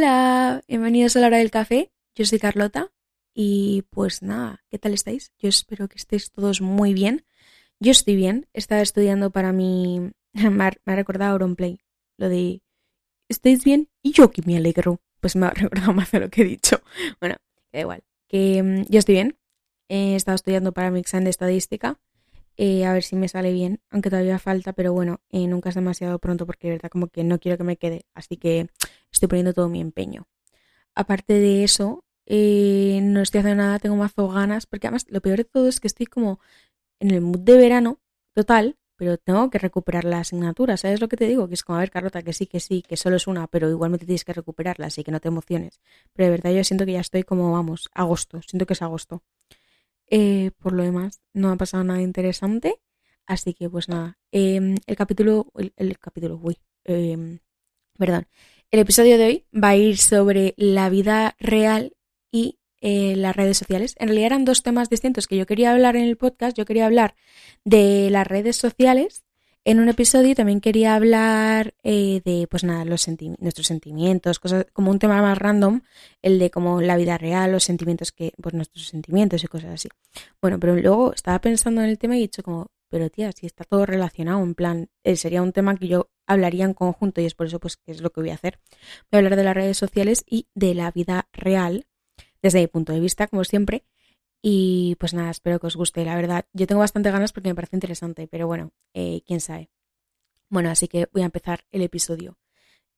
Hola, bienvenidos a la hora del café. Yo soy Carlota y pues nada, ¿qué tal estáis? Yo espero que estéis todos muy bien. Yo estoy bien, estaba estudiando para mi... me ha, recordado Auronplay, lo de... ¿Estáis bien? Y yo que me alegro. Pues me ha recordado más de lo que he dicho. Bueno, da igual. Que mm, yo estoy bien. He estado estudiando para mi examen de estadística. Eh, a ver si me sale bien, aunque todavía falta, pero bueno, eh, nunca es demasiado pronto porque de verdad como que no quiero que me quede, así que estoy poniendo todo mi empeño. Aparte de eso, eh, no estoy haciendo nada, tengo mazo ganas, porque además lo peor de todo es que estoy como en el mood de verano total, pero tengo que recuperar la asignatura, ¿sabes lo que te digo? Que es como, a ver, Carlota, que sí, que sí, que solo es una, pero igualmente tienes que recuperarla, así que no te emociones. Pero de verdad yo siento que ya estoy como, vamos, agosto, siento que es agosto. Eh, por lo demás, no ha pasado nada interesante, así que pues nada, em, el capítulo, el, capítulo, uy, em, perdón, el episodio de hoy va a ir sobre la vida real y eh, las redes sociales. En realidad eran dos temas distintos que yo quería hablar en el podcast. Yo quería hablar de las redes sociales en un episodio también quería hablar eh, de, pues nada, los nuestros sentimientos, cosas como un tema más random, el de como la vida real, los sentimientos que, pues nuestros sentimientos y cosas así. Bueno, pero luego estaba pensando en el tema y he dicho como, pero tía, si está todo relacionado, en plan, eh, sería un tema que yo hablaría en conjunto y es por eso pues que es lo que voy a hacer. Voy a hablar de las redes sociales y de la vida real, desde mi punto de vista, como siempre. Y pues nada, espero que os guste, la verdad. Yo tengo bastante ganas porque me parece interesante, pero bueno, eh, quién sabe. Bueno, así que voy a empezar el episodio.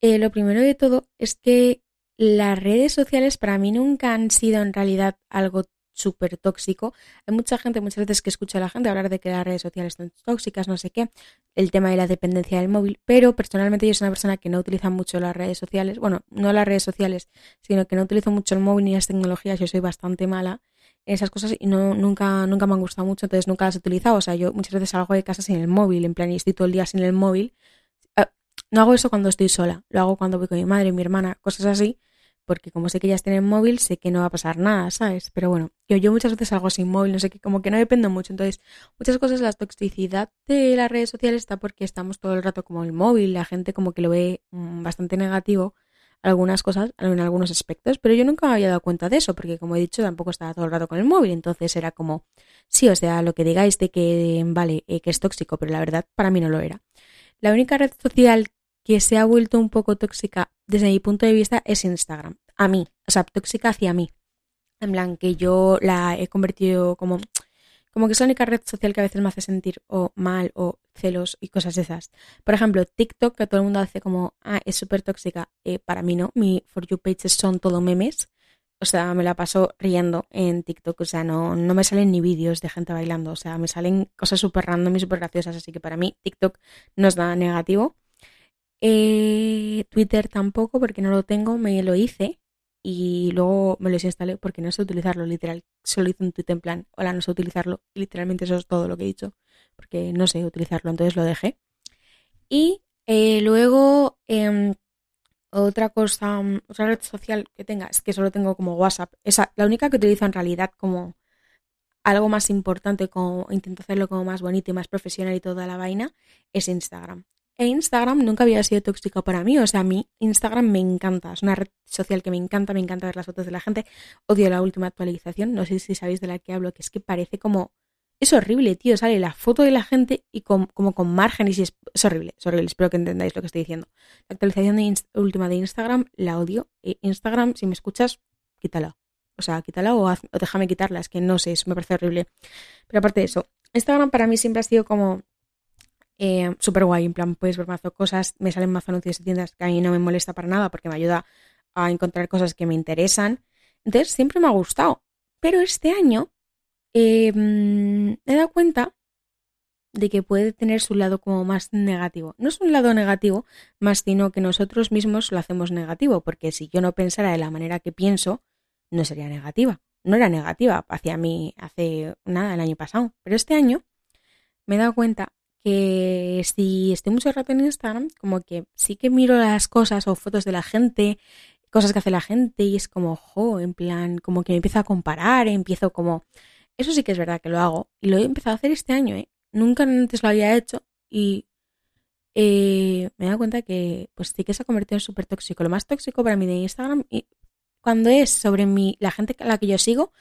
Eh, lo primero de todo es que las redes sociales para mí nunca han sido en realidad algo súper tóxico. Hay mucha gente, muchas veces que escucha a la gente hablar de que las redes sociales son tóxicas, no sé qué, el tema de la dependencia del móvil, pero personalmente yo soy una persona que no utiliza mucho las redes sociales, bueno, no las redes sociales, sino que no utilizo mucho el móvil ni las tecnologías, yo soy bastante mala esas cosas y no, nunca, nunca me han gustado mucho, entonces nunca las he utilizado. O sea, yo muchas veces salgo de casa sin el móvil, en plan, y estoy todo el día sin el móvil. Ah, no hago eso cuando estoy sola, lo hago cuando voy con mi madre, mi hermana, cosas así, porque como sé que ellas tienen móvil, sé que no va a pasar nada, ¿sabes? Pero bueno, yo, yo muchas veces salgo sin móvil, no sé qué, como que no dependo mucho. Entonces, muchas cosas, la toxicidad de las redes sociales está porque estamos todo el rato como el móvil, la gente como que lo ve mm, bastante negativo algunas cosas en algunos aspectos, pero yo nunca me había dado cuenta de eso, porque como he dicho, tampoco estaba todo el rato con el móvil, entonces era como, sí, o sea, lo que digáis de que, vale, eh, que es tóxico, pero la verdad para mí no lo era. La única red social que se ha vuelto un poco tóxica desde mi punto de vista es Instagram. A mí, o sea, tóxica hacia mí. En plan, que yo la he convertido como, como que es la única red social que a veces me hace sentir o mal o celos y cosas esas. Por ejemplo, TikTok, que todo el mundo hace como, ah, es súper tóxica. Eh, para mí no, mi For You pages son todo memes. O sea, me la paso riendo en TikTok. O sea, no, no me salen ni vídeos de gente bailando. O sea, me salen cosas súper random y súper graciosas. Así que para mí TikTok no es nada negativo. Eh, Twitter tampoco, porque no lo tengo, me lo hice y luego me lo desinstalé porque no sé utilizarlo, literal. Solo hice un tweet en plan, hola, no sé utilizarlo. Literalmente eso es todo lo que he dicho, porque no sé utilizarlo, entonces lo dejé. Y eh, luego, em, otra cosa, otra red social que tenga, es que solo tengo como WhatsApp. Esa, la única que utilizo en realidad como algo más importante, como intento hacerlo como más bonito y más profesional y toda la vaina, es Instagram. E Instagram nunca había sido tóxico para mí. O sea, a mí Instagram me encanta. Es una red social que me encanta, me encanta ver las fotos de la gente. Odio la última actualización. No sé si sabéis de la que hablo, que es que parece como... Es horrible, tío. Sale la foto de la gente y como con márgenes y es, horrible. Es horrible. Espero que entendáis lo que estoy diciendo. La actualización de última de Instagram la odio. E Instagram, si me escuchas, quítala. O sea, quítala o, o déjame quitarla. Es que no sé, eso me parece horrible. Pero aparte de eso, Instagram para mí siempre ha sido como eh, súper guay, en plan, puedes ver mazo cosas, me salen más anuncios de tiendas que a mí no me molesta para nada porque me ayuda a encontrar cosas que me interesan. Entonces, siempre me ha gustado. Pero este año em, me he dado cuenta de que puede tener su lado como más negativo. No es un lado negativo, más sino que nosotros mismos lo hacemos negativo, porque si yo no pensara de la manera que pienso, no sería negativa. No era negativa hacia mí hace nada el año pasado, pero este año me he dado cuenta que si estoy mucho rato en Instagram, como que sí que miro las cosas o fotos de la gente, cosas que hace la gente y es como, jo, en plan, como que me empiezo a comparar, empiezo como... Eso sí que es verdad que lo hago y lo he empezado a hacer este año, ¿eh? Nunca antes lo había hecho y eh, me he dado cuenta que pues sí que se ha convertido en súper tóxico. Lo más tóxico para mí de Instagram, y cuando es sobre mí, la gente a la que yo sigo,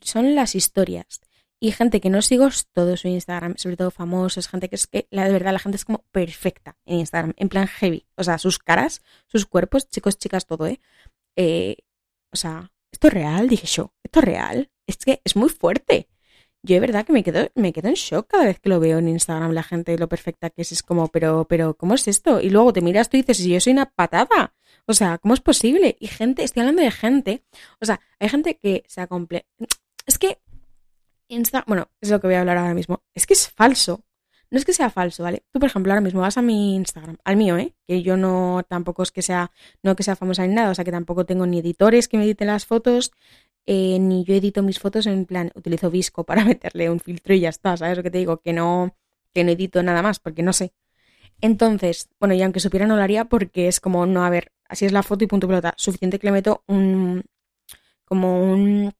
son las historias. Y gente que no sigo todo su Instagram, sobre todo famosos, gente que es que, la de verdad, la gente es como perfecta en Instagram, en plan heavy. O sea, sus caras, sus cuerpos, chicos, chicas, todo, ¿eh? eh o sea, ¿esto es real? Dije yo, ¿esto es real? Es que es muy fuerte yo de verdad que me quedo, me quedo en shock cada vez que lo veo en Instagram la gente, lo perfecta que es, es como, pero, pero, ¿cómo es esto? Y luego te miras tú y dices, yo soy una patada. O sea, ¿cómo es posible? Y gente, estoy hablando de gente, o sea, hay gente que se comple... Es que Insta, bueno, es lo que voy a hablar ahora mismo. Es que es falso. No es que sea falso, ¿vale? Tú, por ejemplo, ahora mismo vas a mi Instagram, al mío, ¿eh? Que yo no, tampoco es que sea, no que sea famosa ni nada, o sea, que tampoco tengo ni editores que me editen las fotos, eh, ni yo edito mis fotos en plan, utilizo Visco para meterle un filtro y ya está, ¿sabes lo que te digo? Que no, que no edito nada más, porque no sé. Entonces, bueno, y aunque supiera no lo haría porque es como, no, a ver, así es la foto y punto pelota. Suficiente que le meto un, como un,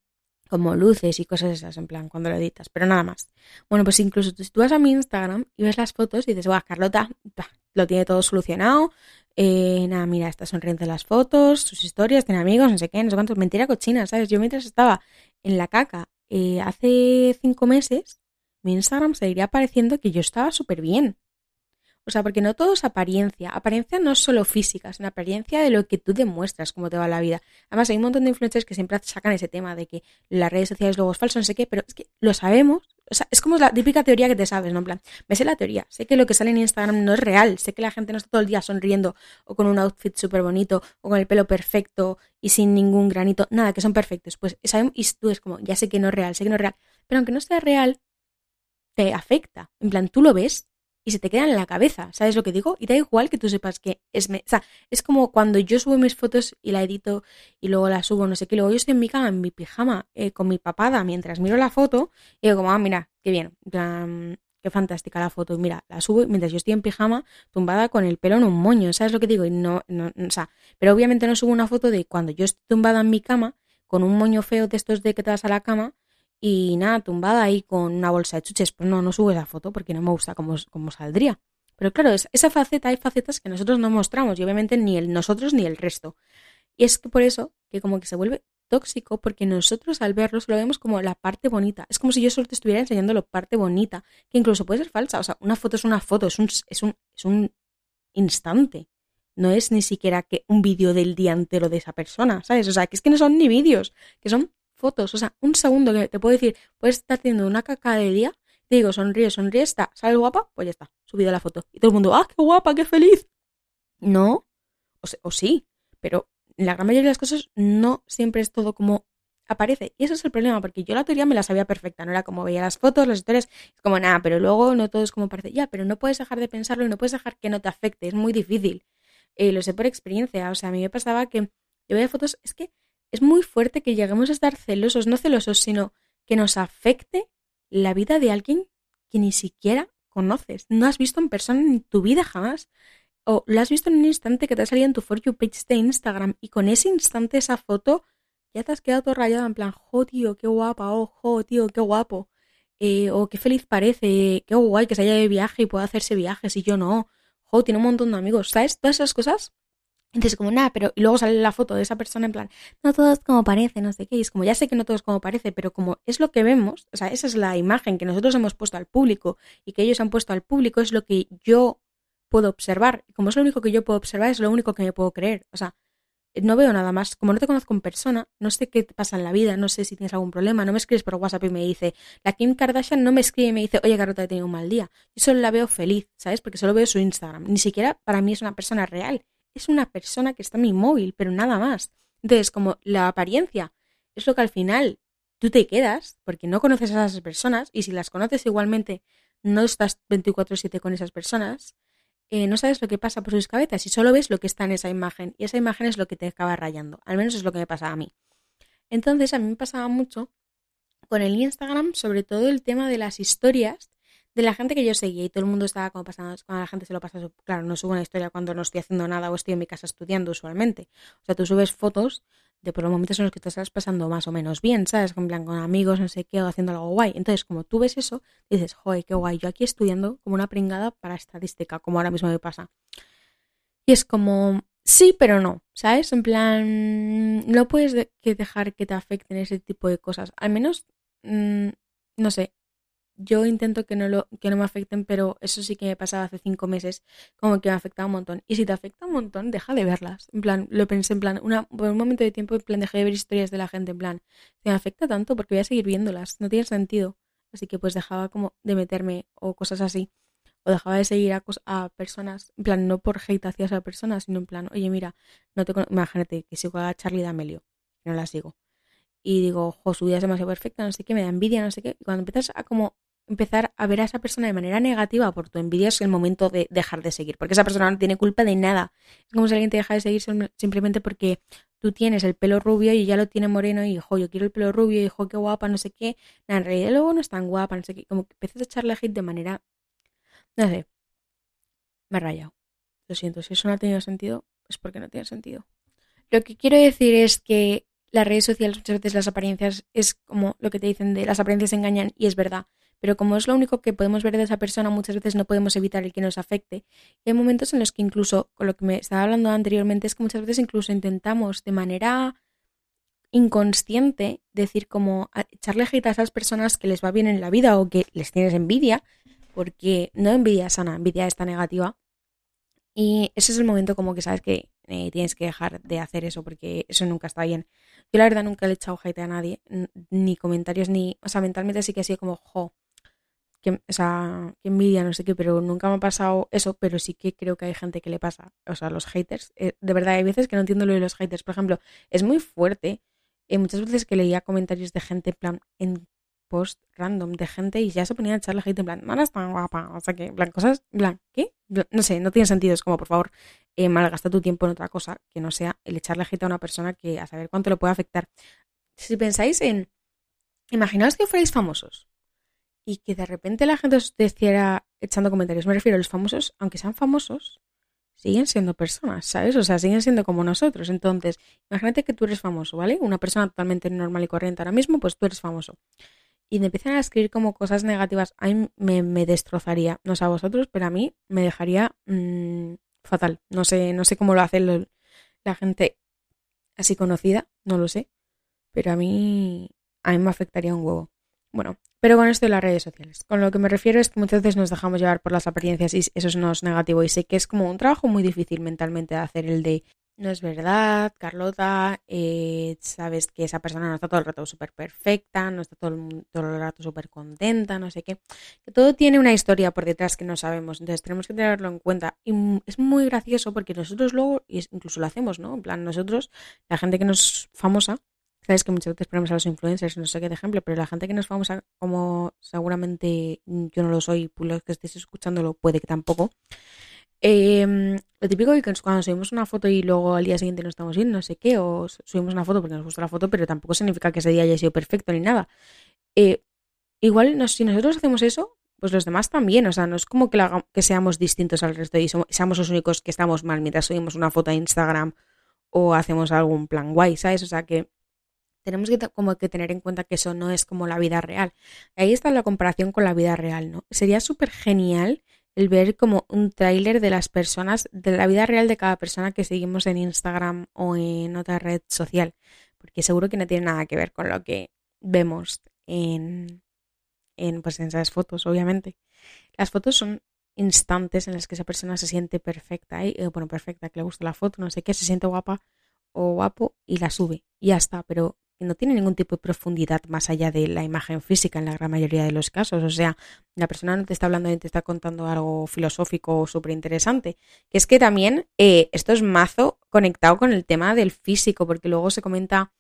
como luces y cosas esas, en plan, cuando lo editas, pero nada más. Bueno, pues incluso si tú vas a mi Instagram y ves las fotos y dices, guau, Carlota, lo tiene todo solucionado, eh, nada, mira, está sonriente las fotos, sus historias, tiene amigos, no sé qué, no sé cuántos. Mentira cochina, ¿sabes? Yo mientras estaba en la caca eh, hace cinco meses, mi Instagram seguiría pareciendo que yo estaba súper bien. O sea, porque no todo es apariencia. Apariencia no es solo física, es una apariencia de lo que tú demuestras, cómo te va la vida. Además, hay un montón de influencers que siempre sacan ese tema de que las redes sociales luego es falso, no sé qué, pero es que lo sabemos. O sea, es como la típica teoría que te sabes, ¿no? En plan, me sé la teoría, sé que lo que sale en Instagram no es real, sé que la gente no está todo el día sonriendo o con un outfit súper bonito o con el pelo perfecto y sin ningún granito, nada, que son perfectos. Pues y tú es como, ya sé que no es real, sé que no es real, pero aunque no sea real, te afecta. En plan, tú lo ves y se te quedan en la cabeza, ¿sabes lo que digo? Y da igual que tú sepas que es... Me... O sea, es como cuando yo subo mis fotos y la edito y luego la subo, no sé qué, luego yo estoy en mi cama, en mi pijama, eh, con mi papada, mientras miro la foto, y digo ah, mira, qué bien, qué fantástica la foto, y mira, la subo mientras yo estoy en pijama, tumbada con el pelo en un moño, ¿sabes lo que digo? Y no, no, o sea, pero obviamente no subo una foto de cuando yo estoy tumbada en mi cama, con un moño feo de estos de que te vas a la cama, y nada, tumbada ahí con una bolsa de chuches. Pues no, no subo esa foto porque no me gusta cómo, cómo saldría. Pero claro, esa faceta, hay facetas que nosotros no mostramos y obviamente ni el nosotros ni el resto. Y es que por eso que como que se vuelve tóxico porque nosotros al verlos lo vemos como la parte bonita. Es como si yo solo te estuviera enseñando la parte bonita, que incluso puede ser falsa. O sea, una foto es una foto, es un, es un, es un instante. No es ni siquiera que un vídeo del día entero de esa persona, ¿sabes? O sea, que es que no son ni vídeos, que son fotos, o sea, un segundo que te puedo decir, puedes estar haciendo una caca de día, te digo, sonríe, sonríe, está, sale guapa, pues ya está, subido la foto. Y todo el mundo, ¡ah, qué guapa, qué feliz! No, o, sí, pero la gran mayoría de las cosas no siempre es todo como aparece. Y eso es el problema, porque yo la teoría me la sabía perfecta, no era como veía las fotos, las historias, como nada, pero luego no todo es como parece. Ya, pero no puedes dejar de pensarlo y no puedes dejar que no te afecte, es muy difícil. Eh, lo sé por experiencia, o sea, a mí me pasaba que yo veía fotos, es que es muy fuerte que lleguemos a estar celosos, no celosos, sino que nos afecte la vida de alguien que ni siquiera conoces, no has visto en persona en tu vida jamás. O lo has visto en un instante que te ha salido en tu For You page de Instagram y con ese instante, esa foto, ya te has quedado todo rayado en plan, jo, tío, qué guapa, oh, tío, qué guapo. Eh, o qué feliz parece, qué guay que se haya de viaje y pueda hacerse viajes y yo no. Jo, tiene un montón de amigos, ¿sabes? Todas esas cosas entonces, como nada, pero y luego sale la foto de esa persona en plan, no todo es como parece, no sé qué. Y es como, ya sé que no todo es como parece, pero como es lo que vemos, o sea, esa es la imagen que nosotros hemos puesto al público y que ellos han puesto al público, es lo que yo puedo observar. Y como es lo único que yo puedo observar, es lo único que me puedo creer. O sea, no veo nada más. Como no te conozco en persona, no sé qué te pasa en la vida, no sé si tienes algún problema, no me escribes por WhatsApp y me dice, la Kim Kardashian no me escribe y me dice, oye, Carlota, he tenido un mal día. Yo solo la veo feliz, ¿sabes? Porque solo veo su Instagram. Ni siquiera para mí es una persona real es una persona que está en mi móvil, pero nada más. Entonces, como la apariencia es lo que al final tú te quedas, porque no conoces a esas personas, y si las conoces igualmente, no estás 24/7 con esas personas, eh, no sabes lo que pasa por sus cabezas y solo ves lo que está en esa imagen, y esa imagen es lo que te acaba rayando. Al menos es lo que me pasaba a mí. Entonces, a mí me pasaba mucho con el Instagram, sobre todo el tema de las historias, de la gente que yo seguía y todo el mundo estaba como pasando, cuando la gente se lo pasa, claro, no subo una historia cuando no estoy haciendo nada o estoy en mi casa estudiando usualmente. O sea, tú subes fotos de por los momentos en los que te estás pasando más o menos bien, ¿sabes? En plan con amigos, no sé qué, o haciendo algo guay. Entonces, como tú ves eso, dices, joder, qué guay, yo aquí estudiando como una pringada para estadística, como ahora mismo me pasa. Y es como, sí, pero no, ¿sabes? En plan, no puedes dejar que te afecten ese tipo de cosas. Al menos, mm, no sé, yo intento que no, lo, que no me afecten, pero eso sí que me pasaba hace cinco meses, como que me afectaba un montón. Y si te afecta un montón, deja de verlas. En plan, lo pensé en plan, una, por un momento de tiempo, en plan, dejé de ver historias de la gente, en plan, si me afecta tanto, porque voy a seguir viéndolas, no tiene sentido. Así que pues dejaba como de meterme o cosas así. O dejaba de seguir a, a personas, en plan, no por hate hacia esa persona, sino en plan, oye, mira, no te imagínate que sigo a Charlie D'Amelio, no la sigo y digo, jo, su vida es demasiado perfecta, no sé qué, me da envidia, no sé qué. Y cuando empiezas a como empezar a ver a esa persona de manera negativa por tu envidia es el momento de dejar de seguir, porque esa persona no tiene culpa de nada. Es como si alguien te deja de seguir simplemente porque tú tienes el pelo rubio y ya lo tiene moreno y, jo, yo quiero el pelo rubio y, jo, qué guapa, no sé qué. en realidad luego no es tan guapa, no sé qué. Como que empiezas a echarle hate de manera... No sé. Me he rayado. Lo siento, si eso no ha tenido sentido, es porque no tiene sentido. Lo que quiero decir es que las redes sociales muchas veces las apariencias es como lo que te dicen de las apariencias engañan y es verdad pero como es lo único que podemos ver de esa persona, muchas veces no podemos evitar el que nos afecte. Y hay momentos en los que incluso, con lo que me estaba hablando anteriormente, es que muchas veces incluso intentamos de manera inconsciente decir como echarle hate a esas personas que les va bien en la vida o que les tienes envidia, porque no envidia sana, envidia está negativa. Y ese es el momento como que sabes que eh, tienes que dejar de hacer eso porque eso nunca está bien. Yo la verdad nunca le he echado hate a nadie, ni comentarios, ni... O sea, mentalmente sí que ha sido como, jo, que, o sea, que envidia, no sé qué, pero nunca me ha pasado eso, pero sí que creo que hay gente que le pasa. O sea, los haters, eh, de verdad, hay veces que no entiendo lo de los haters. Por ejemplo, es muy fuerte. Eh, muchas veces que leía comentarios de gente en plan, en post random de gente y ya se ponían a echarle hate en plan, mana tan guapa, o sea que, en plan, cosas, plan, ¿qué? No sé, no tiene sentido, es como, por favor, eh, malgasta tu tiempo en otra cosa que no sea el echarle hate a una persona que a saber cuánto le puede afectar. Si pensáis en, imaginaos que fuerais famosos, y que de repente la gente os hiciera echando comentarios. Me refiero a los famosos, aunque sean famosos, siguen siendo personas, ¿sabes? O sea, siguen siendo como nosotros. Entonces, imagínate que tú eres famoso, ¿vale? Una persona totalmente normal y corriente ahora mismo, pues tú eres famoso. Y me empiezan a escribir como cosas negativas, a mí me, destrozaría. No sé a vosotros, pero a mí me dejaría mm, fatal. No sé, no sé cómo lo hace la gente así conocida, no lo sé. Pero a mí, a mí me afectaría un huevo. Bueno, pero con esto de las redes sociales. Con lo que me refiero es que muchas veces nos dejamos llevar por las apariencias y eso no es negativo. Y sé que es como un trabajo muy difícil mentalmente de hacer el de no es verdad, Carlota, eh, sabes que esa persona no está todo el rato súper perfecta, no está todo el, todo el rato súper contenta, no sé qué. Que todo tiene una historia por detrás que no sabemos, entonces tenemos que tenerlo en cuenta. Y es muy gracioso porque nosotros luego, incluso lo hacemos, ¿no? En plan, nosotros, la gente que nos famosa, Sabes que muchas veces ponemos a los influencers, no sé qué de ejemplo, pero la gente que nos vamos a, como seguramente yo no lo soy, los que estéis escuchándolo puede que tampoco. Em, lo típico es que cuando subimos una foto y luego al día siguiente no estamos bien, no sé qué, o subimos una foto porque nos gusta la foto, pero tampoco significa que ese día haya sido perfecto ni nada. Eh, igual si nosotros hacemos eso, pues los demás también, o sea, no es como que, que seamos distintos al resto y seamos los únicos que estamos mal mientras subimos una foto a Instagram o hacemos algún plan guay, ¿sabes? O sea que tenemos que como que tener en cuenta que eso no es como la vida real. Ahí está la comparación con la vida real, ¿no? Sería súper genial el ver como un tráiler de las personas, de la vida real de cada persona que seguimos en Instagram o en otra red social, porque seguro que no tiene nada que ver con lo que vemos en, en, pues en esas fotos, obviamente. Las fotos son instantes en las que esa persona se siente perfecta, ¿eh? bueno, perfecta, que le gusta la foto, no sé qué, se siente guapa o guapo y la sube y ya está, pero no tiene ningún tipo de profundidad más allá de la imagen física en la gran mayoría de los casos. O sea, la persona no te está hablando ni te está contando algo filosófico o súper interesante. Que es que también eh, esto es mazo conectado con el tema del físico, porque luego se comenta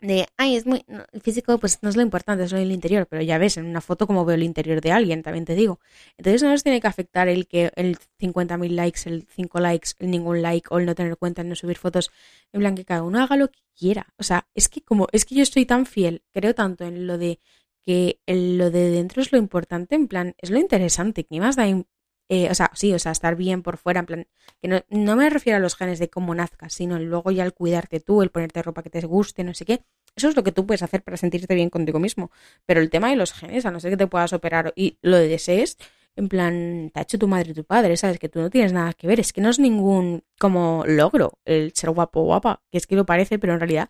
de, ay, es muy, el físico pues no es lo importante, es lo del interior, pero ya ves en una foto como veo el interior de alguien, también te digo. Entonces no nos tiene que afectar el que el 50.000 likes, el 5 likes, el ningún like o el no tener cuenta, el no subir fotos, en plan que cada uno haga lo que quiera. O sea, es que como, es que yo estoy tan fiel, creo tanto en lo de que lo de dentro es lo importante, en plan, es lo interesante, que más da, eh, o sea, sí, o sea, estar bien por fuera, en plan, que no, no, me refiero a los genes de cómo nazcas, sino luego ya el cuidarte tú, el ponerte ropa que te guste, no sé qué, eso es lo que tú puedes hacer para sentirte bien contigo mismo, pero el tema de los genes, a no ser que te puedas operar y lo desees, en plan, te ha hecho tu madre y tu padre, ¿sabes? Que tú no tienes nada que ver, es que no es ningún como logro el ser guapo o guapa, que es que lo parece, pero en realidad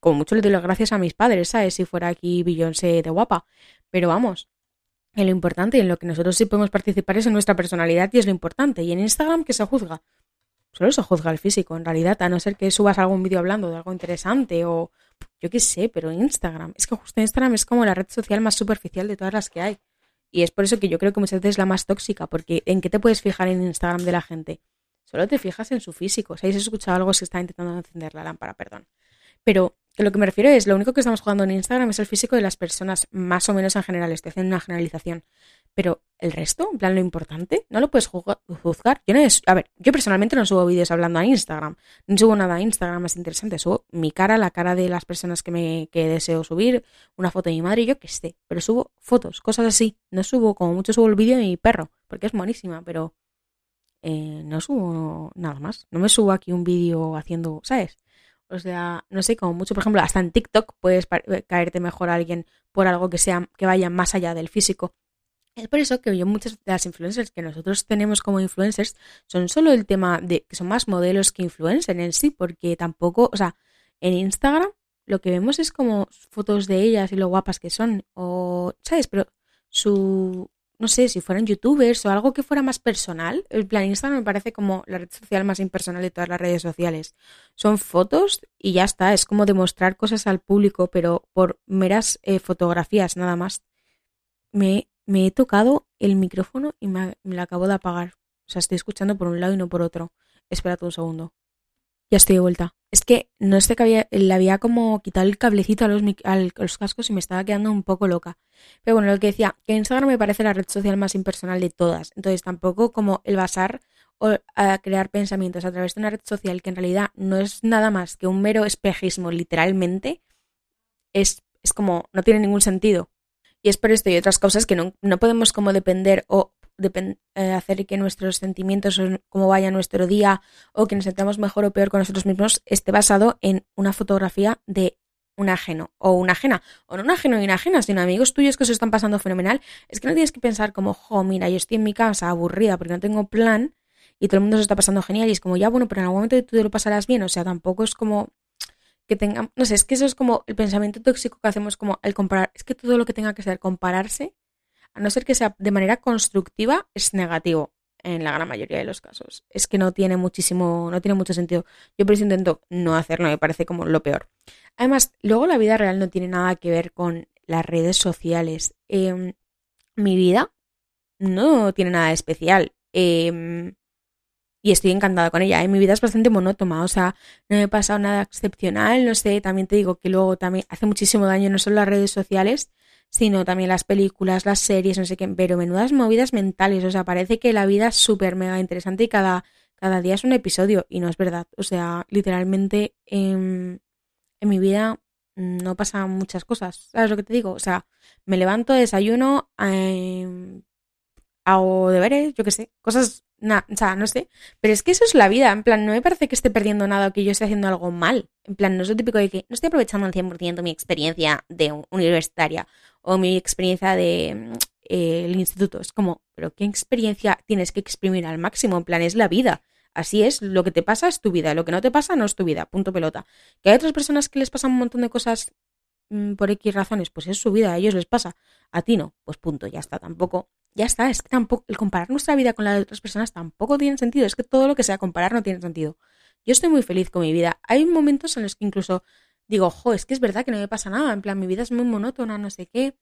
como mucho le doy las gracias a mis padres, ¿sabes? Si fuera aquí Beyoncé de guapa. Pero vamos, en lo importante y en lo que nosotros sí podemos participar es en nuestra personalidad y es lo importante. Y en Instagram, ¿qué se juzga? Solo se juzga el físico, en realidad, a no ser que subas algún vídeo hablando de algo interesante o yo qué sé, pero Instagram, es que justo Instagram es como la red social más superficial de todas las que hay. Y es por eso que yo creo que muchas veces es la más tóxica, porque ¿en qué te puedes fijar en Instagram de la gente? Solo te fijas en su físico. Si habéis escuchado algo, se está intentando encender la lámpara, perdón. Pero lo que me refiero es, lo único que estamos jugando en Instagram es el físico de las personas, más o menos en general, estoy haciendo una generalización. Pero el resto, en plan lo importante, no lo puedes juzgar. Yo no es, a ver, yo personalmente no subo vídeos hablando a Instagram, no subo nada a Instagram más interesante, subo mi cara, la cara de las personas que me que deseo subir, una foto de mi madre yo que esté, pero subo fotos, cosas así. No subo, como mucho subo el vídeo de mi perro, porque es buenísima, pero eh, no subo nada más. No me subo aquí un vídeo haciendo, ¿sabes? O sea, no sé, como mucho, por ejemplo, hasta en TikTok puedes eh, caerte mejor a alguien por algo que sea, que vaya más allá del físico. Es por eso que yo muchas de las influencers que nosotros tenemos como influencers son solo el tema de que son más modelos que influencers en sí, porque tampoco, o sea, en Instagram lo que vemos es como fotos de ellas y lo guapas que son, o, ¿sabes? Pero su, no sé, si fueran youtubers o algo que fuera más personal. El plan Instagram me parece como la red social más impersonal de todas las redes sociales. Son fotos y ya está, es como demostrar cosas al público, pero por meras eh, fotografías nada más. Me, me, he tocado el micrófono y me, me lo acabo de apagar. O sea, estoy escuchando por un lado y no por otro. Espérate un segundo. Ya estoy de vuelta. Es que no sé que había, le había como quitado el cablecito a los, a los cascos y me estaba quedando un poco loca. Pero bueno, lo que decía, que Instagram me parece la red social más impersonal de todas. Entonces tampoco como el basar o a crear pensamientos a través de una red social que en realidad no es nada más que un mero espejismo, literalmente, es, es como, no tiene ningún sentido. Y es por esto y otras cosas que no, no podemos como depender o eh, hacer que nuestros sentimientos cómo vaya nuestro día o que nos sentamos mejor o peor con nosotros mismos esté basado en una fotografía de un ajeno o una ajena, o no un ajeno y una ajena, sino amigos tuyos que se están pasando fenomenal, es que no tienes que pensar como, jo, mira, yo estoy en mi casa aburrida porque no tengo plan y todo el mundo se está pasando genial y es como, ya bueno, pero en algún momento tú te lo pasarás bien, o sea, tampoco es como que tenga, no sé, es que eso es como el pensamiento tóxico que hacemos como el comparar, es que todo lo que tenga que ser compararse a no ser que sea de manera constructiva, es negativo en la gran mayoría de los casos. Es que no tiene muchísimo, no tiene mucho sentido. Yo por eso intento no hacerlo, me parece como lo peor. Además, luego la vida real no tiene nada que ver con las redes sociales. Em, mi vida no tiene nada especial. Em, y estoy encantada con ella. ¿eh? Mi vida es bastante monótona, o sea, no me ha pasado nada excepcional, no sé, también te digo que luego también hace muchísimo daño no solo las redes sociales, sino también las películas, las series, no sé qué, pero menudas movidas mentales, o sea, parece que la vida es súper mega interesante y cada, cada día es un episodio, y no es verdad, o sea, literalmente en, en mi vida no pasan muchas cosas, ¿sabes lo que te digo? O sea, me levanto, desayuno, eh, hago deberes, yo qué sé, cosas Nah, o sea, no sé. Pero es que eso es la vida. En plan, no me parece que esté perdiendo nada o que yo esté haciendo algo mal. En plan, no es lo típico de que no estoy aprovechando al 100% mi experiencia de universitaria o mi experiencia de eh, el instituto. Es como, pero ¿qué experiencia tienes que exprimir al máximo? En plan, es la vida. Así es, lo que te pasa es tu vida, lo que no te pasa no es tu vida, punto pelota. Que hay otras personas que les pasan un montón de cosas mm, por X razones, pues es su vida, a ellos les pasa, a ti no, pues punto, ya está, tampoco ya está, es que tampoco, el comparar nuestra vida con la de otras personas tampoco tiene sentido, es que todo lo que sea comparar no tiene sentido. Yo estoy muy feliz con mi vida. Hay momentos en los que incluso digo, jo, es que es verdad que no me pasa nada, en plan, mi vida es muy monótona, no sé qué,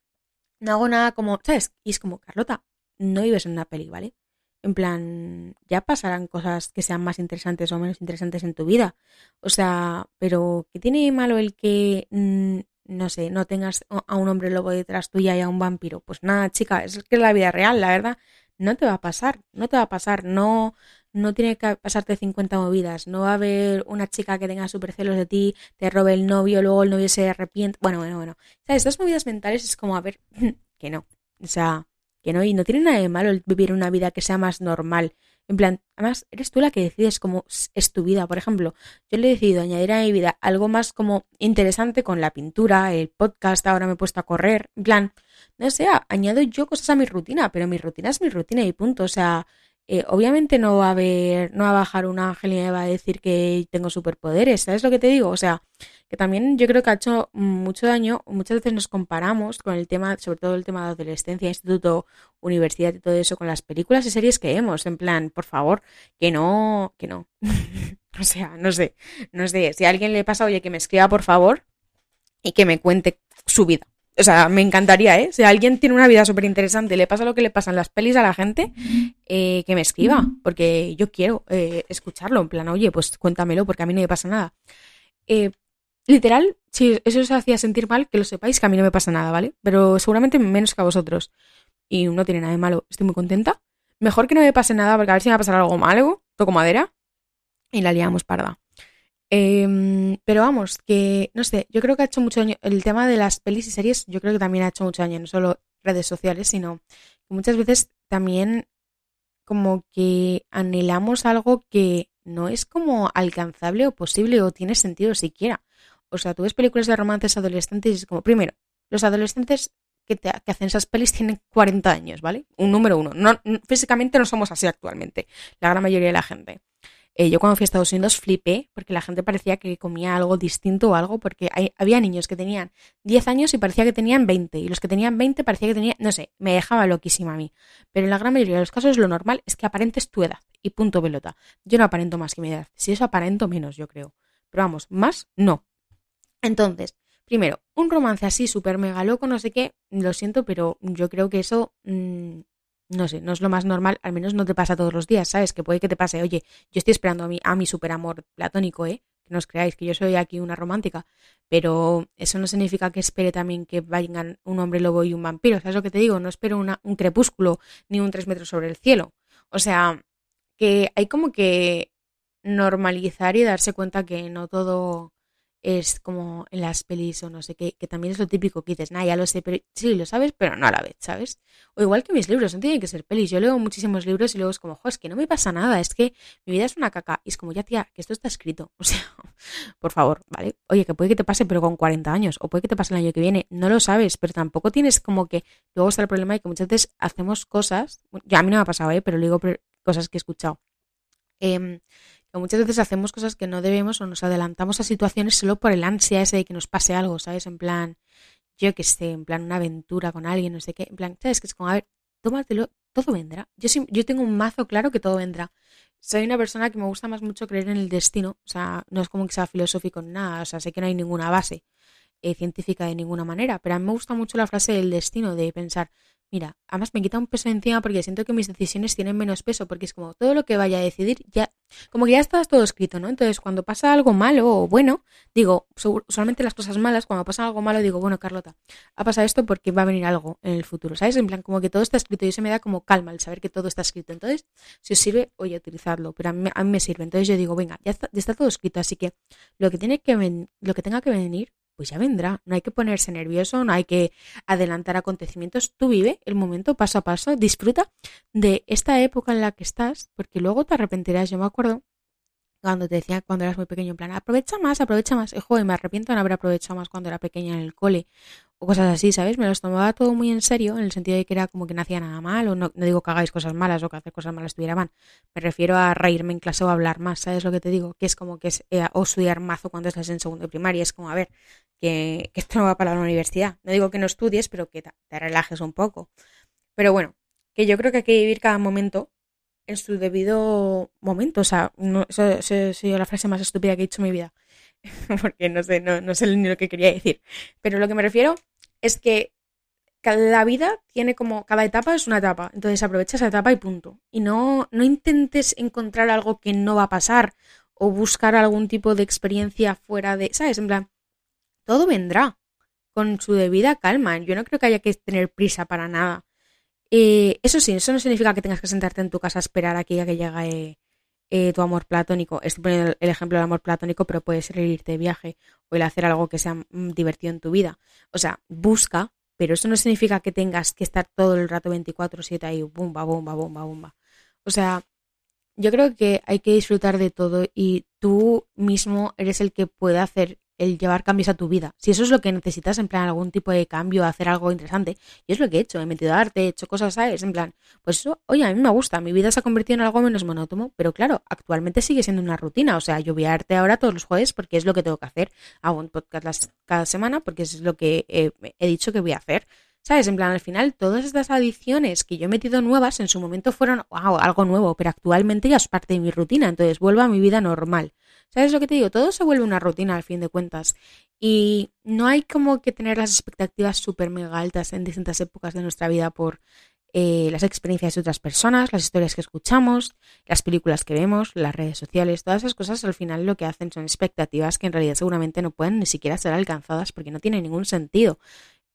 no hago nada como, ¿sabes? Y es como, Carlota, no vives en una peli, ¿vale? En plan, ya pasarán cosas que sean más interesantes o menos interesantes en tu vida. O sea, pero ¿qué tiene malo el que mm, no sé, no tengas a un hombre lobo detrás tuya y a un vampiro. Pues nada, chica, es que es la vida real, la verdad. No te va a pasar, no te va a pasar, no, no tiene que pasarte 50 movidas. No va a haber una chica que tenga super celos de ti, te robe el novio, luego el novio se arrepiente. Bueno, bueno, bueno. ¿Sabes? Estas movidas mentales es como, a ver, que no. O sea, que no. Y no tiene nada de malo vivir una vida que sea más normal. En plan, además, eres tú la que decides cómo es tu vida. Por ejemplo, yo le he decidido añadir a mi vida algo más como interesante con la pintura, el podcast, ahora me he puesto a correr. En plan, no sé, añado yo cosas a mi rutina, pero mi rutina es mi rutina y punto. O sea, eh, obviamente no va a haber, no va a bajar un ángel y va a decir que tengo superpoderes, ¿sabes lo que te digo? O sea, que también yo creo que ha hecho mucho daño, muchas veces nos comparamos con el tema, sobre todo el tema de adolescencia, instituto, universidad y todo eso, con las películas y series que vemos, en plan, por favor, que no, que no. o sea, no sé, no sé, si a alguien le pasa, oye, que me escriba por favor y que me cuente su vida o sea, me encantaría, ¿eh? Si alguien tiene una vida súper interesante, le pasa lo que le pasa en las pelis a la gente, eh, que me escriba, porque yo quiero eh, escucharlo, en plan, oye, pues cuéntamelo, porque a mí no me pasa nada. Eh, literal, si eso os hacía sentir mal, que lo sepáis, que a mí no me pasa nada, ¿vale? Pero seguramente menos que a vosotros. Y no tiene nada de malo, estoy muy contenta. Mejor que no me pase nada, porque a ver si me va a pasar algo malo, toco madera, y la liamos parda. Em, pero vamos, que no sé, yo creo que ha hecho mucho daño. El tema de las pelis y series, yo creo que también ha hecho mucho daño, no solo redes sociales, sino que muchas veces también como que anhelamos algo que no es como alcanzable o posible o tiene sentido siquiera. O sea, tú ves películas de romances adolescentes y es como, primero, los adolescentes que, que hacen esas pelis tienen 40 años, ¿vale? Un número uno. No, físicamente no somos así actualmente, la gran mayoría de la gente. Eh, yo cuando fui a Estados Unidos flipé porque la gente parecía que comía algo distinto o algo, porque había niños que tenían 10 años y parecía que tenían 20, y los que tenían 20 parecía que tenían, no sé, me dejaba loquísima a mí. Pero en la gran mayoría de los casos lo normal es que aparentes tu edad y punto pelota. Yo no aparento más que mi edad, si eso aparento menos, yo creo. Pero vamos, más no. Entonces, primero, un romance así súper mega loco, no sé qué, lo siento, pero yo creo que eso mm, no sé, no es lo más normal, al menos no te pasa todos los días, ¿sabes? Que puede que te pase, oye, yo estoy esperando a mi, a mi superamor platónico, ¿eh? Que no os creáis que yo soy aquí una romántica, pero eso no significa que espere también que vayan un hombre lobo y un vampiro, ¿sabes lo que te digo? No espero una, un crepúsculo ni un tres metros sobre el cielo. O sea, que hay como que normalizar y darse cuenta que no todo es como en las pelis o no sé qué, que también es lo típico que dices, nah, ya lo sé, pero sí, lo sabes, pero no a la vez, ¿sabes? O igual que mis libros, no tienen que ser pelis. Yo leo muchísimos libros y luego es como, jo, es que no me pasa nada, es que mi vida es una caca. Y es como, ya tía, que esto está escrito. O sea, por favor, ¿vale? Oye, que puede que te pase, pero con 40 años, o puede que te pase el año que viene, no lo sabes, pero tampoco tienes como que, luego está el problema de que muchas veces hacemos cosas, ya a mí no me ha pasado, ¿eh? Pero digo cosas que he escuchado. Eh, que muchas veces hacemos cosas que no debemos o nos adelantamos a situaciones solo por el ansia ese de que nos pase algo, ¿sabes? En plan, yo que sé, en plan una aventura con alguien, no sé qué, en plan, ¿sabes? Que es como, a ver, tómatelo, todo vendrá. Yo, yo tengo un mazo claro que todo vendrá. Soy una persona que me gusta más mucho creer en el destino, o sea, no es como que sea filosófico ni nada, o sea, sé que no hay ninguna base eh, científica de ninguna manera, pero a mí me gusta mucho la frase del destino, de pensar, Mira, además me quita un peso encima porque siento que mis decisiones tienen menos peso, porque es como todo lo que vaya a decidir ya, como que ya está todo escrito, ¿no? Entonces, cuando pasa algo malo o bueno, digo, usualmente las cosas malas, cuando pasa algo malo, digo, bueno, Carlota, ha pasado esto porque va a venir algo en el futuro, ¿sabes? En plan, como que todo está escrito y eso me da como calma el saber que todo está escrito. Entonces, si os sirve, oye, utilizarlo, pero a mí, me sirve. Entonces yo digo, venga, ya está, ya está todo escrito, así que lo que tiene que lo que tenga que venir, pues ya vendrá. No hay que ponerse nervioso, no hay que adelantar acontecimientos. Tú vive el momento paso a paso, disfruta de esta época en la que estás, porque luego te arrepentirás. Yo me acuerdo cuando te decía cuando eras muy pequeño, en plan, aprovecha más, aprovecha más. Y, joder, me arrepiento de no haber aprovechado más cuando era pequeña en el cole o cosas así, ¿sabes? Me los tomaba todo muy en serio, en el sentido de que era como que no hacía nada mal, o no, no digo que hagáis cosas malas o que hacer cosas malas estuviera mal. Me refiero a reírme en clase o hablar más, ¿sabes lo que te digo? Que es como que es, eh, o estudiar mazo cuando estás en segundo de primaria. Es como, a ver, que, esto no va para la universidad. No digo que no estudies, pero que te, relajes un poco. Pero bueno, que yo creo que hay que vivir cada momento en su debido momento. O sea, no, eso, ha sido la frase más estúpida que he dicho en mi vida. Porque no sé, no, no sé ni lo que quería decir. Pero lo que me refiero es que cada vida tiene como, cada etapa es una etapa. Entonces aprovecha esa etapa y punto. Y no, no intentes encontrar algo que no va a pasar o buscar algún tipo de experiencia fuera de, ¿sabes? En plan, todo vendrá con su debida calma. Yo no creo que haya que tener prisa para nada. Eh, eso sí, eso no significa que tengas que sentarte en tu casa a esperar a que, que llegue eh, tu amor platónico. Estoy poniendo el ejemplo del amor platónico, pero puede ser irte de viaje o el hacer algo que sea mm, divertido en tu vida. O sea, busca, pero eso no significa que tengas que estar todo el rato 24/7 ahí, bomba, bomba, bomba, bomba. O sea, yo creo que hay que disfrutar de todo y tú mismo eres el que puede hacer el llevar cambios a tu vida. Si eso es lo que necesitas, en plan algún tipo de cambio, hacer algo interesante, y es lo que he hecho, he metido arte, he hecho cosas, ¿sabes? En plan, pues eso, oye, a mí me gusta, mi vida se ha convertido en algo menos monótono, pero claro, actualmente sigue siendo una rutina, o sea, yo voy a arte ahora todos los jueves porque es lo que tengo que hacer, hago un podcast cada semana porque es lo que he dicho que voy a hacer. ¿Sabes? En plan, al final, todas estas adiciones que yo he metido nuevas en su momento fueron wow, algo nuevo, pero actualmente ya es parte de mi rutina, entonces vuelvo a mi vida normal. ¿Sabes lo que te digo? Todo se vuelve una rutina al fin de cuentas. Y no hay como que tener las expectativas súper mega altas en distintas épocas de nuestra vida por eh, las experiencias de otras personas, las historias que escuchamos, las películas que vemos, las redes sociales, todas esas cosas al final lo que hacen son expectativas que en realidad seguramente no pueden ni siquiera ser alcanzadas porque no tiene ningún sentido.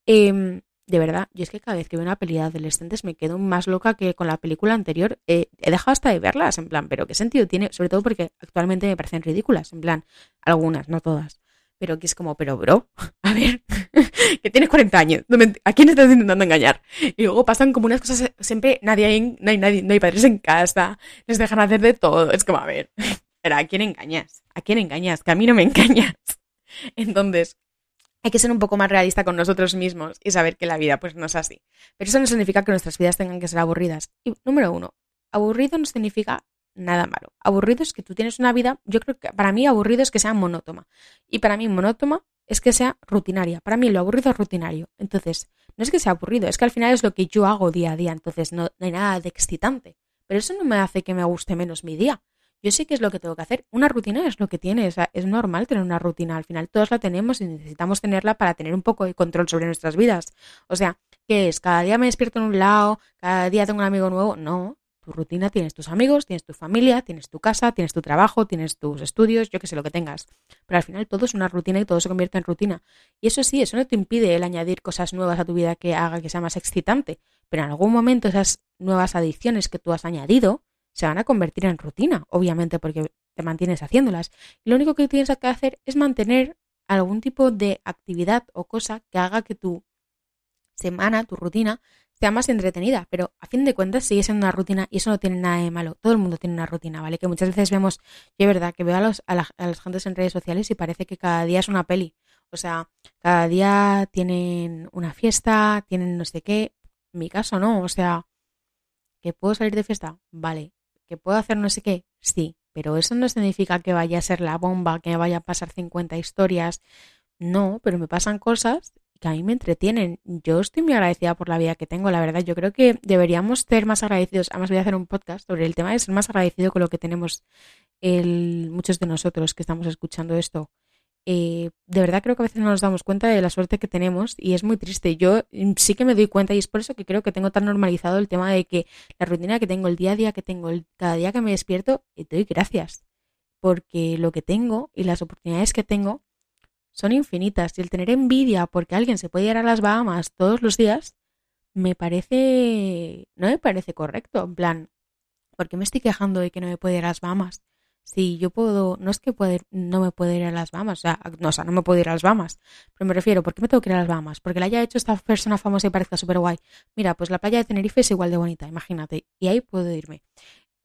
Eh, de verdad, yo es que cada vez que veo una peli de adolescentes me quedo más loca que con la película anterior. he dejado hasta de verlas, en plan, pero ¿qué sentido tiene? Sobre todo porque actualmente me parecen ridículas, en plan, algunas, no todas. Pero que es como, pero bro, a ver, que tienes 40 años, ¿a quién estás intentando engañar? Y luego pasan como unas cosas, siempre nadie hay, no hay nadie, no hay padres en casa, les dejan hacer de todo. Es como, a ver, pero ¿a quién engañas? ¿A quién engañas? Que a mí no me engañas. Entonces, hay que ser un poco más realista con nosotros mismos y saber que la vida pues no es así. Pero eso no significa que nuestras vidas tengan que ser aburridas. Y número uno, aburrido no significa nada malo. Aburrido es que tú tienes una vida, yo creo que para mí aburrido es que sea monótona. Y para mí monótona es que sea rutinaria. Para mí lo aburrido es rutinario. Entonces, no es que sea aburrido, es que al final es lo que yo hago día a día. Entonces, no, no hay nada de excitante. Pero eso no me hace que me guste menos mi día yo sé qué es lo que tengo que hacer. Una rutina es lo que tiene, es normal tener una rutina. Al final todos la tenemos y necesitamos tenerla para tener un poco de control sobre nuestras vidas. O sea, ¿qué es? ¿Cada día me despierto en un lado? ¿Cada día tengo un amigo nuevo? No. Tu rutina tienes tus amigos, tienes tu familia, tienes tu casa, tienes tu trabajo, tienes tus estudios, yo qué sé lo que tengas. Pero al final todo es una rutina y todo se convierte en rutina. Y eso sí, eso no te impide el añadir cosas nuevas a tu vida que haga que sea más excitante. Pero en algún momento esas nuevas adiciones que tú has añadido se van a convertir en rutina, obviamente, porque te mantienes haciéndolas. lo único que tienes que hacer es mantener algún tipo de actividad o cosa que haga que tu semana, tu rutina, sea más entretenida, pero a fin de cuentas sigue siendo una rutina y eso no tiene nada de malo. Todo el mundo tiene una rutina, ¿vale? Que muchas veces vemos, y es verdad, que veo a, los, a, a las gentes en redes sociales y parece que cada día es una peli. O sea, cada día tienen una fiesta, tienen no sé qué. En mi caso no, o sea, ¿que puedo salir de fiesta? Vale, ¿Que puedo hacer no sé qué? Sí, pero eso no significa que vaya a ser la bomba, que me vaya a pasar 50 historias. No, pero me pasan cosas que a mí me entretienen. Yo estoy muy agradecida por la vida que tengo, la verdad. Yo creo que deberíamos ser más agradecidos. Además, voy a hacer un podcast sobre el tema de ser más agradecido con lo que tenemos el, muchos de nosotros que estamos escuchando esto. Eh, de verdad creo que a veces no nos damos cuenta de la suerte que tenemos y es muy triste. Yo mm, sí que me doy cuenta y es por eso que creo que tengo tan normalizado el tema de que la rutina que tengo, el día a día que tengo, el, cada día que me despierto, te doy gracias. Porque lo que tengo y las oportunidades que tengo son infinitas y el tener envidia porque alguien se puede ir a las Bahamas todos los días, me parece, no me parece correcto. En plan, ¿por qué me estoy quejando de que no me puede ir a las Bahamas? Si yo puedo, no es que no me puedo ir a las Bahamas, o sea, no, sea, no me puedo ir a las Bahamas, pero me refiero, ¿por qué me tengo que ir a las Bahamas? Porque la haya hecho esta persona famosa y parezca súper guay. Mira, pues la playa de Tenerife es igual de bonita, imagínate, y ahí puedo irme.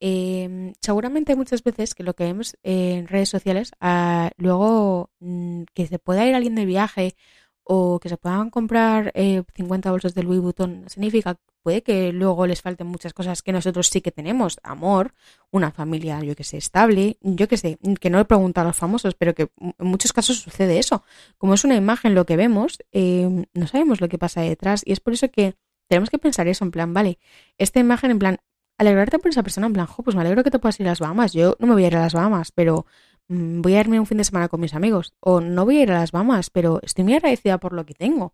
Em, seguramente muchas veces que lo que vemos en redes sociales, ah, luego mm, que se pueda ir alguien de viaje o que se puedan comprar eh, 50 bolsos de Louis Vuitton, significa puede que luego les falten muchas cosas que nosotros sí que tenemos, amor, una familia, yo que sé, estable, yo que sé, que no he preguntado a los famosos, pero que en muchos casos sucede eso. Como es una imagen lo que vemos, eh, no sabemos lo que pasa detrás y es por eso que tenemos que pensar eso, en plan, vale, esta imagen, en plan, alegrarte por esa persona, en plan, jo, pues me alegro que te puedas ir a las Bahamas, yo no me voy a ir a las Bahamas, pero voy a irme un fin de semana con mis amigos, o no voy a ir a las Bahamas, pero estoy muy agradecida por lo que tengo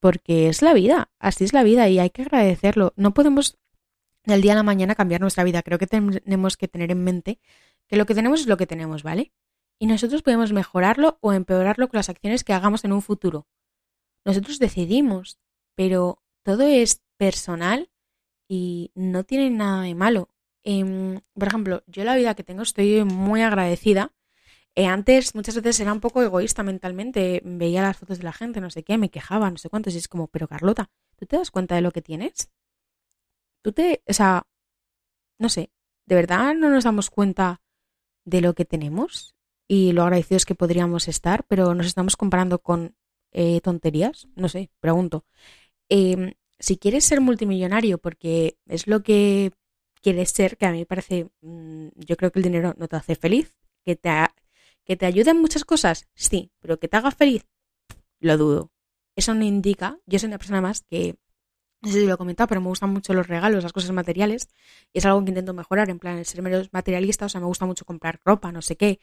porque es la vida, así es la vida y hay que agradecerlo. No podemos del día a la mañana cambiar nuestra vida. Creo que tenemos que tener en mente que lo que tenemos es lo que tenemos, ¿vale? Y nosotros podemos mejorarlo o empeorarlo con las acciones que hagamos en un futuro. Nosotros decidimos, pero todo es personal y no tiene nada de malo. em, por ejemplo, yo la vida que tengo estoy muy agradecida. Eh, antes muchas veces era un poco egoísta mentalmente, veía las fotos de la gente, no sé qué, me quejaba, no sé cuántos, y es como, pero Carlota, ¿tú te das cuenta de lo que tienes? Tú te, o sea, no sé, ¿de verdad no nos damos cuenta de lo que tenemos y lo agradecidos que podríamos estar, pero nos estamos comparando con eh, tonterías? No sé, pregunto. Em, si quieres ser multimillonario, porque es lo que quieres ser, que a mí me parece, mm, yo creo que el dinero no te hace feliz, que te, que te ayude en muchas cosas, sí, pero que te haga feliz, lo dudo. Eso no indica, yo soy una persona más que, no sé si lo he comentado, pero me gustan mucho los regalos, las cosas materiales, y es algo que intento mejorar, en plan, el ser menos materialista, o sea, me gusta mucho comprar ropa, no sé qué,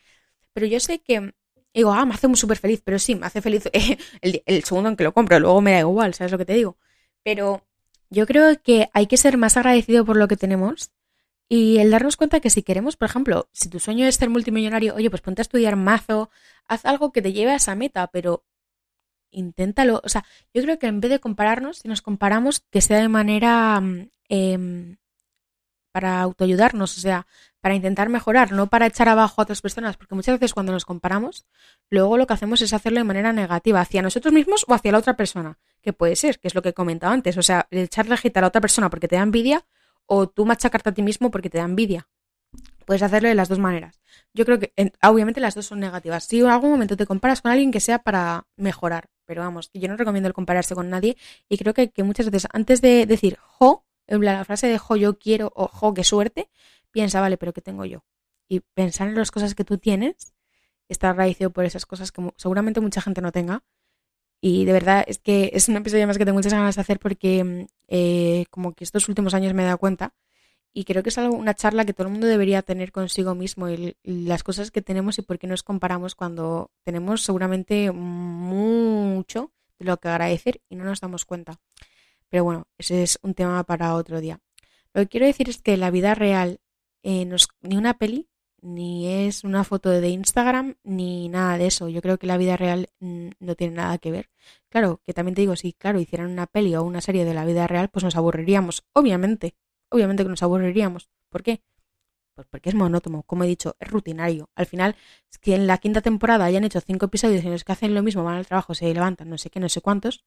pero yo sé que digo, ah, me hace muy súper feliz, pero sí, me hace feliz el, el, segundo en que lo compro, luego me da igual, ¿sabes lo que te digo? Pero yo creo que hay que ser más agradecido por lo que tenemos y el darnos cuenta que si queremos, por ejemplo, si tu sueño es ser multimillonario, oye, pues ponte a estudiar mazo, haz algo que te lleve a esa meta, pero inténtalo. O sea, yo creo que en vez de compararnos, si nos comparamos, que sea de manera eh, para autoayudarnos, o sea, para intentar mejorar, no para echar abajo a otras personas, porque muchas veces cuando nos comparamos, luego lo que hacemos es hacerlo de manera negativa, hacia nosotros mismos o hacia la otra persona, que puede ser, que es lo que he comentado antes, o sea, echarle agita a la otra persona porque te da envidia o tú machacarte a ti mismo porque te da envidia. Puedes hacerlo de las dos maneras. Yo creo que, obviamente, las dos son negativas. Si en algún momento te comparas con alguien que sea para mejorar, pero vamos, yo no recomiendo el compararse con nadie y creo que, que muchas veces antes de decir, jo, la frase de jo, yo quiero o jo, qué suerte, piensa, vale, pero ¿qué tengo yo? Y pensar en las cosas que tú tienes, estar agradecido por esas cosas que seguramente mucha gente no tenga. Y de verdad es que es un episodio más que tengo muchas ganas de hacer porque mm, eh, como que estos últimos años me he dado cuenta y creo que es algo, una charla que todo el mundo debería tener consigo mismo y, las cosas que tenemos y por qué nos comparamos cuando tenemos seguramente mucho de lo que agradecer y no nos damos cuenta. Pero bueno, ese es un tema para otro día. Lo que quiero decir es que la vida real eh, ni una peli, ni es una foto de Instagram, ni nada de eso. Yo creo que la vida real mm, no tiene nada que ver. Claro, que también te digo, si claro, hicieran una peli o una serie de la vida real, pues nos aburriríamos, obviamente. Obviamente que nos aburriríamos. ¿Por qué? Pues porque es monótono, como he dicho, es rutinario. Al final, es que en la quinta temporada hayan hecho cinco episodios en los que hacen lo mismo, van al trabajo, se levantan, no sé qué, no sé cuántos,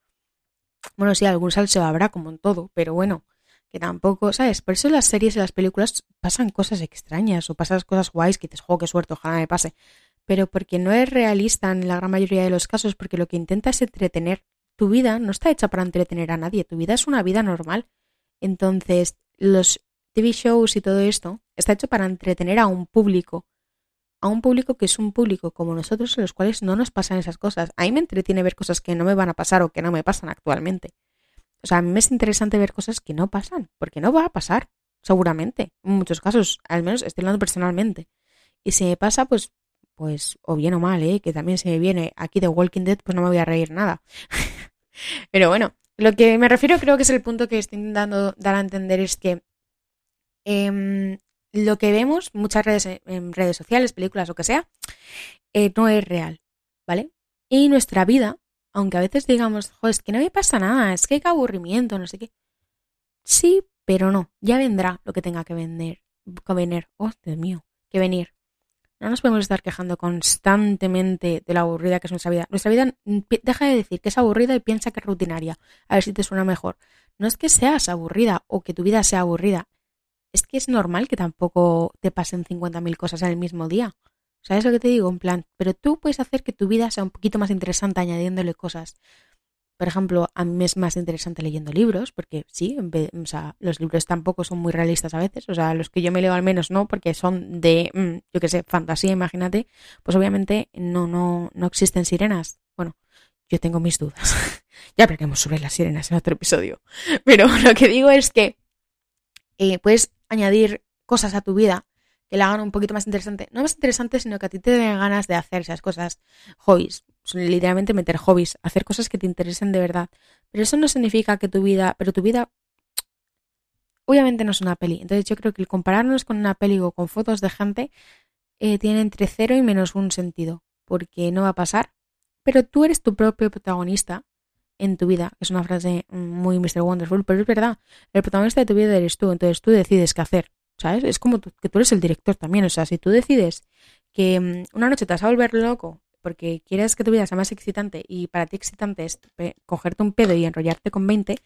bueno, sí, algún salseo habrá, como en todo, pero bueno, tampoco, ¿sabes? Por eso las series y las películas pasan cosas extrañas o pasan cosas guays que dices, jo, qué suerte, ojalá me pase. Pero porque no es realista en la gran mayoría de los casos, porque lo que intenta es entretener. Tu vida no está hecha para entretener a nadie, tu vida es una vida normal. Entonces, los TV shows y todo esto está hecho para entretener a un público a un público que es un público como nosotros, en los cuales no nos pasan esas cosas. A mí me entretiene ver cosas que no me van a pasar o que no me pasan actualmente. O sea, a mí me es interesante ver cosas que no pasan, porque no va a pasar, seguramente, en muchos casos, al menos estoy hablando personalmente. Y si me pasa, pues, pues, o bien o mal, ¿eh? que también se me viene aquí de Walking Dead, pues no me voy a reír nada. Pero bueno, lo que me refiero creo que es el punto que estoy intentando dar a entender es que eh, lo que vemos, muchas redes, en redes sociales, películas, o que sea, eh, no es real, ¿vale? Y nuestra vida, aunque a veces digamos, es que no me pasa nada, es que qué aburrimiento, no sé qué. Sí, pero no, ya vendrá lo que tenga que vender, que venir, oh, Dios mío, que venir. No nos podemos estar quejando constantemente de la aburrida que es nuestra vida. Nuestra vida deja de decir que es aburrida y piensa que es rutinaria. A ver si te suena mejor. No es que seas aburrida o que tu vida sea aburrida, es que es normal que tampoco te pasen 50.000 cosas en el mismo día. ¿Sabes lo que te digo? En plan, pero tú puedes hacer que tu vida sea un poquito más interesante añadiéndole cosas. Por ejemplo, a mí es más interesante leyendo libros, porque sí, o sea, los libros tampoco son muy realistas a veces, o sea, los que yo me leo al menos no, porque son de, mm, yo qué sé, fantasía, imagínate, pues obviamente no, no, no existen sirenas. Bueno, yo tengo mis dudas. ya hablaremos sobre las sirenas en otro episodio. Pero lo que digo es que eh, puedes añadir cosas a tu vida que la hagan un poquito más interesante. No más interesante, sino que a ti te den ganas de hacer esas cosas, hobbies. literalmente meter hobbies, hacer cosas que te interesen de verdad. Pero eso no significa que tu vida, pero tu vida obviamente no es una peli. Entonces yo creo que el compararnos con una peli o con fotos de gente eh, tiene entre cero y menos un sentido, porque no va a pasar. Pero tú eres tu propio protagonista en tu vida. Es una frase muy Mr. Wonderful, pero es verdad. El protagonista de tu vida eres tú, entonces tú decides qué hacer. ¿Sabes? Es como que tú eres el director también, o sea, si tú decides que mm, una noche te vas a volver loco porque quieres que tu vida sea más excitante y para ti excitante es cogerte un pedo y enrollarte con 20,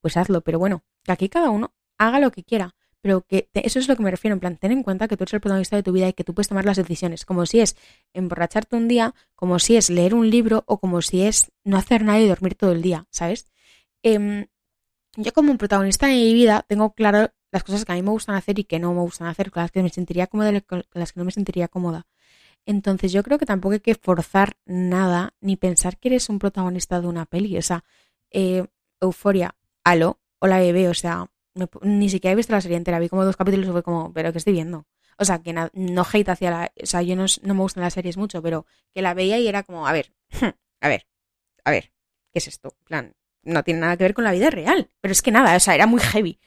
pues hazlo, pero bueno, que aquí cada uno haga lo que quiera. Pero que eso es lo que me refiero, en plan, ten en cuenta que tú eres el protagonista de tu vida y que tú puedes tomar las decisiones, como si es emborracharte un día, como si es leer un libro o como si es no hacer nada y dormir todo el día, ¿sabes? Em, yo como protagonista de mi vida tengo claro las cosas que a mí me gustan hacer y que no me gustan hacer, con las que me sentiría cómoda con las que no me sentiría cómoda. Entonces yo creo que tampoco hay que forzar nada ni pensar que eres un protagonista de una peli. O sea, eh, Euforia, Halo, o la bebé, o sea, ni siquiera he visto la serie entera, vi como dos capítulos y fue como, pero ¿qué estoy viendo? O sea, que no hate hacia la... O sea, yo no, no, me gustan las series mucho, pero que la veía y era como, a ver, a ver, a ver, ¿qué es esto? Plan, no tiene nada que ver con la vida real. Pero es que nada, o sea, era muy heavy.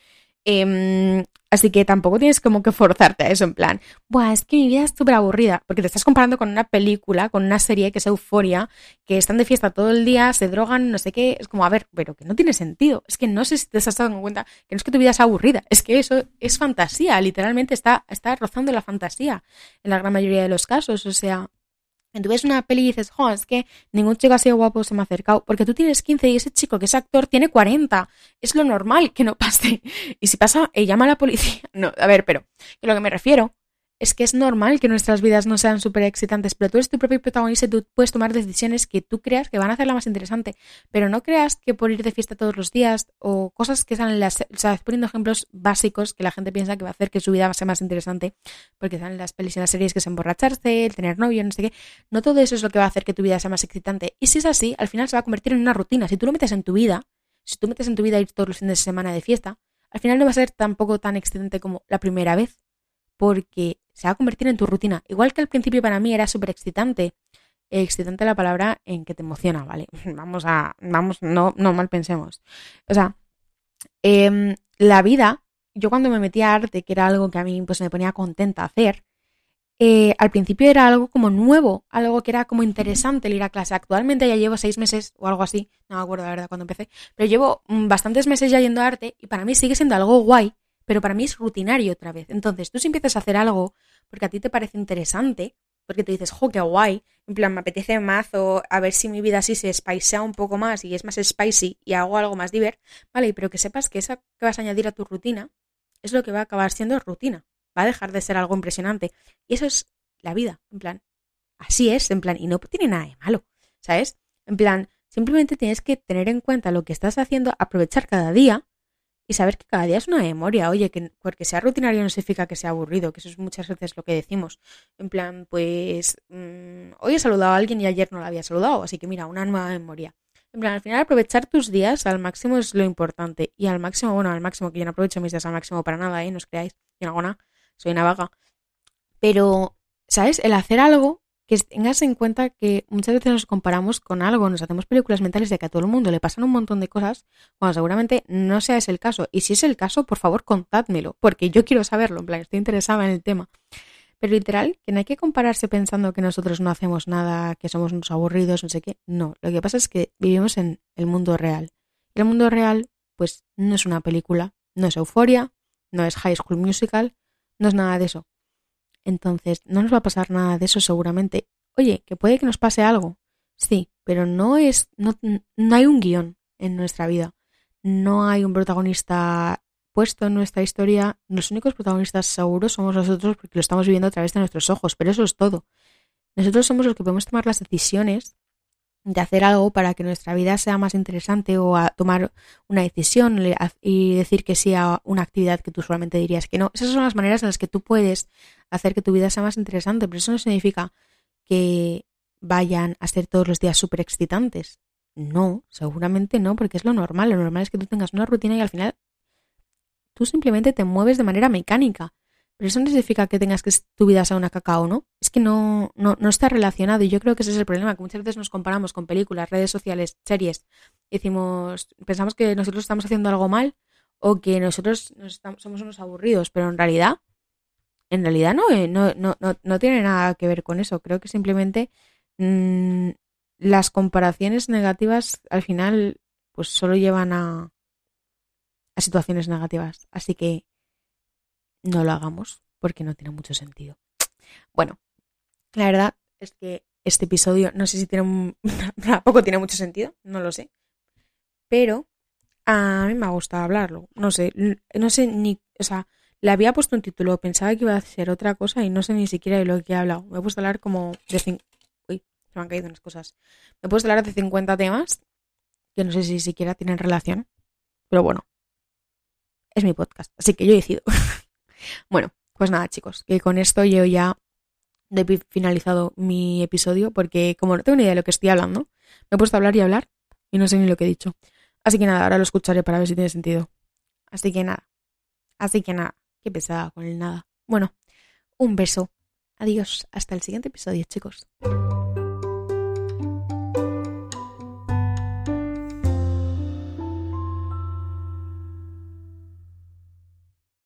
Em, así que tampoco tienes como que forzarte a eso, en plan, Buah, es que mi vida es súper aburrida, porque te estás comparando con una película, con una serie que es euforia, que están de fiesta todo el día, se drogan, no sé qué, es como, a ver, pero que no tiene sentido, es que no sé si te has dado cuenta que no es que tu vida es aburrida, es que eso es fantasía, literalmente está, está rozando la fantasía en la gran mayoría de los casos, o sea, tú ves una peli y dices, jo, es que ningún chico así guapo se me ha acercado, porque tú tienes 15 y ese chico que es actor tiene 40. Es lo normal que no pase. Y si pasa, eh, llama a la policía. No, a ver, pero, lo que me refiero es que es normal que nuestras vidas no sean súper excitantes, pero tú eres tu propio protagonista y tú puedes tomar decisiones que tú creas que van a hacerla más interesante. Pero no creas que por ir de fiesta todos los días o cosas que salen las. O sea, poniendo ejemplos básicos que la gente piensa que va a hacer que su vida sea más interesante, porque salen las pelis y las series que es emborracharse, el tener novio, no sé qué. No todo eso es lo que va a hacer que tu vida sea más excitante. Y si es así, al final se va a convertir en una rutina. Si tú lo metes en tu vida, si tú metes en tu vida ir todos los fines de semana de fiesta, al final no va a ser tampoco tan excitante como la primera vez porque se va a convertir en tu rutina. Igual que al principio para mí era súper excitante. Excitante la palabra en que te emociona, ¿vale? Vamos a, vamos, no, no mal pensemos. O sea, em, la vida, yo cuando me metí a arte, que era algo que a mí pues me ponía contenta hacer, eh, al principio era algo como nuevo, algo que era como interesante el ir a clase. Actualmente ya llevo seis meses o algo así, no me acuerdo la verdad cuando empecé, pero llevo mm, bastantes meses ya yendo a arte y para mí sigue siendo algo guay pero para mí es rutinario otra vez. Entonces, tú si empiezas a hacer algo porque a ti te parece interesante, porque te dices, jo, qué guay, en plan, me apetece más o a ver si mi vida así se spicea un poco más y es más spicy y hago algo más divert, vale, pero que sepas que eso que vas a añadir a tu rutina es lo que va a acabar siendo rutina, va a dejar de ser algo impresionante. Y eso es la vida, en plan, así es, en plan, y no tiene nada de malo, ¿sabes? En plan, simplemente tienes que tener en cuenta lo que estás haciendo, aprovechar cada día y saber que cada día es una memoria. Oye, que porque sea rutinario no significa que sea aburrido, que eso es muchas veces lo que decimos. En plan, pues mm, hoy he saludado a alguien y ayer no lo había saludado, así que mira, una nueva memoria. En plan, al final aprovechar tus días al máximo es lo importante. Y al máximo, bueno, al máximo, que yo no aprovecho mis días al máximo para nada, ¿eh? No os creáis, yo no soy una vaga. Pero, ¿sabes? El hacer algo que tengas en cuenta que muchas veces nos comparamos con algo, nos hacemos películas mentales de que a todo el mundo le pasan un montón de cosas, cuando seguramente no sea ese el caso. Y si es el caso, por favor, contádmelo, porque yo quiero saberlo, en plan, estoy interesada en el tema. Pero literal, que no hay que compararse pensando que nosotros no hacemos nada, que somos unos aburridos, no sé qué. No, lo que pasa es que vivimos en el mundo real. Y el mundo real, pues, no es una película, no es euforia, no es High School Musical, no es nada de eso. Entonces, no nos va a pasar nada de eso seguramente. Oye, que puede que nos pase algo. Sí, pero no es, no, no hay un guion en nuestra vida. No hay un protagonista puesto en nuestra historia. Los únicos protagonistas seguros somos nosotros porque lo estamos viviendo a través de nuestros ojos, pero eso es todo. Nosotros somos los que podemos tomar las decisiones de hacer algo para que nuestra vida sea más interesante o a tomar una decisión y decir que sí a una actividad que tú solamente dirías que no. Esas son las maneras en las que tú puedes hacer que tu vida sea más interesante, pero eso no significa que vayan a ser todos los días súper excitantes. No, seguramente no, porque es lo normal. Lo normal es que tú tengas una rutina y al final tú simplemente te mueves de manera mecánica. Pero eso no significa que tengas que tu vida sea una cacao, ¿no? Es que no, no, no está relacionado y yo creo que ese es el problema, que muchas veces nos comparamos con películas, redes sociales, series. Y decimos, pensamos que nosotros estamos haciendo algo mal o que nosotros somos unos aburridos, pero en realidad, en realidad no, eh, no, no, no, tiene nada que ver con eso. Creo que simplemente mm, las comparaciones negativas al final pues solo llevan a, a situaciones negativas. Así que no lo hagamos porque no tiene mucho sentido. Bueno, la verdad es que este episodio no sé si tiene un... tampoco tiene mucho sentido, no lo sé. Pero a mí me ha gustado hablarlo. No sé, no sé ni, o sea, le había puesto un título, pensaba que iba a ser otra cosa y no sé ni siquiera de lo que he hablado. Me he puesto a hablar como de Uy, se me han caído unas cosas. Me he puesto a hablar de 50 temas que no sé si siquiera tienen relación. Pero bueno, es mi podcast, así que yo decido. bueno, pues nada, chicos, que con esto yo ya he finalizado mi episodio porque como no tengo ni idea de lo que estoy hablando, me he puesto a hablar y hablar y no sé ni lo que he dicho. Así que nada, ahora lo escucharé para ver si tiene sentido. Así que nada. Así que nada. Qué pesada con el nada. Bueno, un beso. Adiós. Hasta el siguiente episodio, chicos.